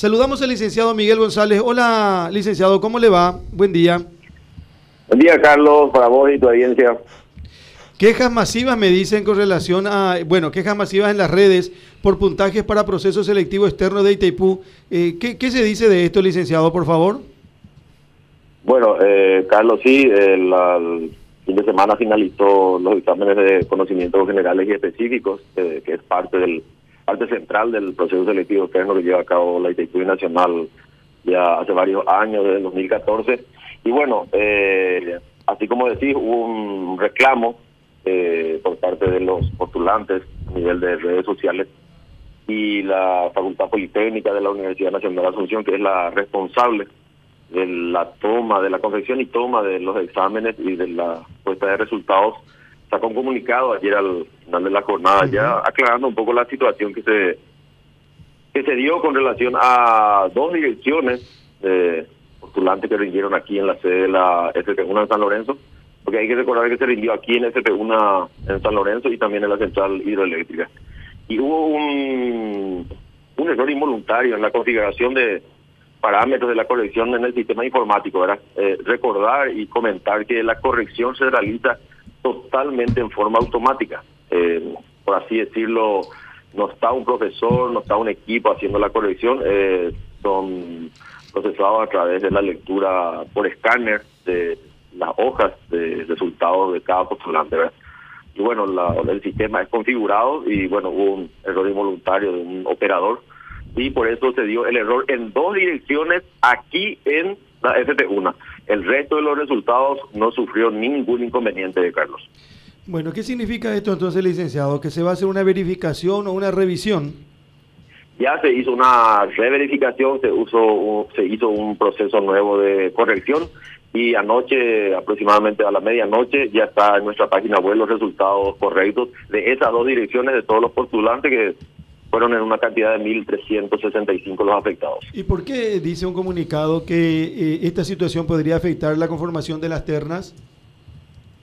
Saludamos al licenciado Miguel González. Hola, licenciado, ¿cómo le va? Buen día. Buen día, Carlos, para vos y tu audiencia. Quejas masivas me dicen con relación a, bueno, quejas masivas en las redes por puntajes para proceso selectivo externo de Itaipú. Eh, ¿qué, se dice de esto, licenciado, por favor? Bueno, eh, Carlos, sí, el, fin de semana finalizó los exámenes de conocimientos generales y específicos, eh, que es parte del parte central del proceso selectivo externo que lleva a cabo la Itaipú Nacional ya hace varios años, desde el 2014. Y bueno, eh, así como decís, hubo un reclamo eh, por parte de los postulantes a nivel de redes sociales y la Facultad Politécnica de la Universidad Nacional de Asunción, que es la responsable de la toma, de la confección y toma de los exámenes y de la puesta de resultados, sacó un comunicado ayer al final de la jornada, ya aclarando un poco la situación que se que se dio con relación a dos direcciones de postulantes que rindieron aquí en la sede de la FP1 en San Lorenzo, porque hay que recordar que se rindió aquí en FP1 en San Lorenzo y también en la central hidroeléctrica. Y hubo un, un error involuntario en la configuración de parámetros de la corrección en el sistema informático, ¿verdad? Eh, recordar y comentar que la corrección se realiza totalmente en forma automática. Eh, por así decirlo, no está un profesor, no está un equipo haciendo la corrección, eh, son procesados a través de la lectura por escáner de las hojas de resultados de cada postulante. Y bueno, el sistema es configurado y bueno, hubo un error involuntario de un operador y por eso se dio el error en dos direcciones aquí en la FP1. El resto de los resultados no sufrió ningún inconveniente de Carlos. Bueno, ¿qué significa esto entonces, licenciado? ¿Que se va a hacer una verificación o una revisión? Ya se hizo una reverificación, se, usó, se hizo un proceso nuevo de corrección y anoche, aproximadamente a la medianoche, ya está en nuestra página web los resultados correctos de esas dos direcciones de todos los postulantes que fueron en una cantidad de 1.365 los afectados. ¿Y por qué dice un comunicado que eh, esta situación podría afectar la conformación de las ternas?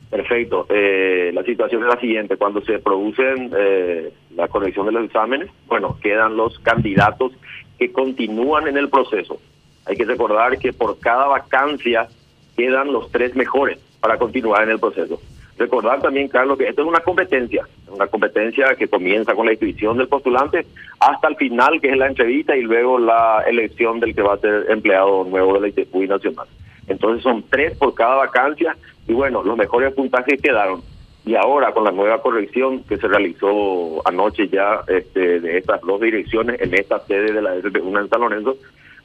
Perfecto. Eh, la situación es la siguiente. Cuando se producen eh, la corrección de los exámenes, bueno, quedan los candidatos que continúan en el proceso. Hay que recordar que por cada vacancia quedan los tres mejores para continuar en el proceso. Recordar también, Carlos, que esto es una competencia, una competencia que comienza con la inscripción del postulante hasta el final, que es la entrevista, y luego la elección del que va a ser empleado nuevo de la ITPUI Nacional. Entonces son tres por cada vacancia, y bueno, los mejores puntajes quedaron. Y ahora con la nueva corrección que se realizó anoche ya este, de estas dos direcciones en esta sede de la FP1 en San Lorenzo,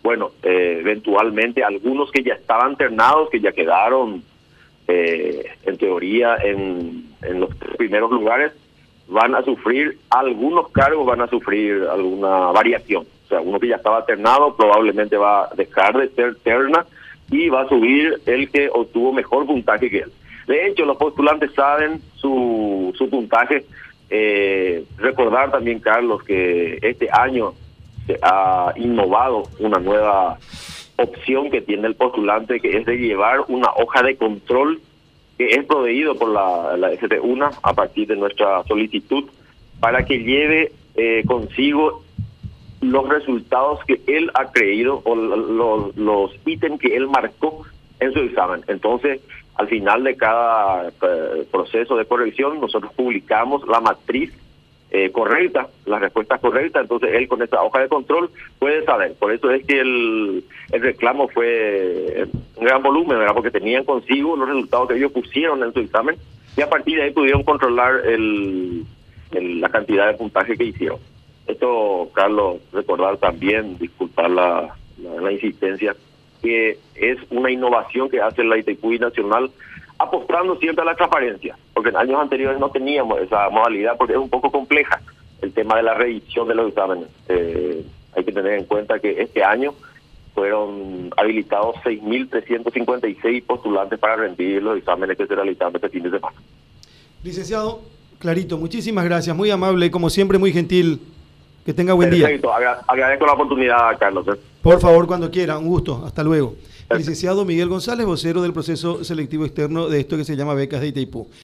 bueno, eh, eventualmente algunos que ya estaban ternados, que ya quedaron eh, en teoría en, en los primeros lugares, van a sufrir, algunos cargos van a sufrir alguna variación. O sea, uno que ya estaba ternado probablemente va a dejar de ser terna y va a subir el que obtuvo mejor puntaje que él. De hecho, los postulantes saben su, su puntaje. Eh, recordar también, Carlos, que este año se ha innovado una nueva opción que tiene el postulante, que es de llevar una hoja de control que es proveído por la, la ST1 a partir de nuestra solicitud, para que lleve eh, consigo los resultados que él ha creído o los ítems que él marcó en su examen. Entonces, al final de cada eh, proceso de corrección, nosotros publicamos la matriz eh, correcta, la respuesta correcta, entonces él con esa hoja de control puede saber. Por eso es que el, el reclamo fue un gran volumen, ¿verdad? porque tenían consigo los resultados que ellos pusieron en su examen y a partir de ahí pudieron controlar el, la cantidad de puntaje que hicieron. Esto, Carlos, recordar también, disculpar la, la, insistencia, que es una innovación que hace la ITQI Nacional apostando siempre a la transparencia, porque en años anteriores no teníamos esa modalidad porque es un poco compleja el tema de la revisión de los exámenes. Eh, hay que tener en cuenta que este año fueron habilitados 6.356 postulantes para rendir los exámenes que se realizaron este fin de semana. Licenciado, clarito, muchísimas gracias, muy amable, como siempre muy gentil. Que tenga buen día. Agradezco la oportunidad, Carlos. ¿eh? Por favor, cuando quiera, un gusto, hasta luego. Licenciado Miguel González, vocero del proceso selectivo externo de esto que se llama becas de Itaipú.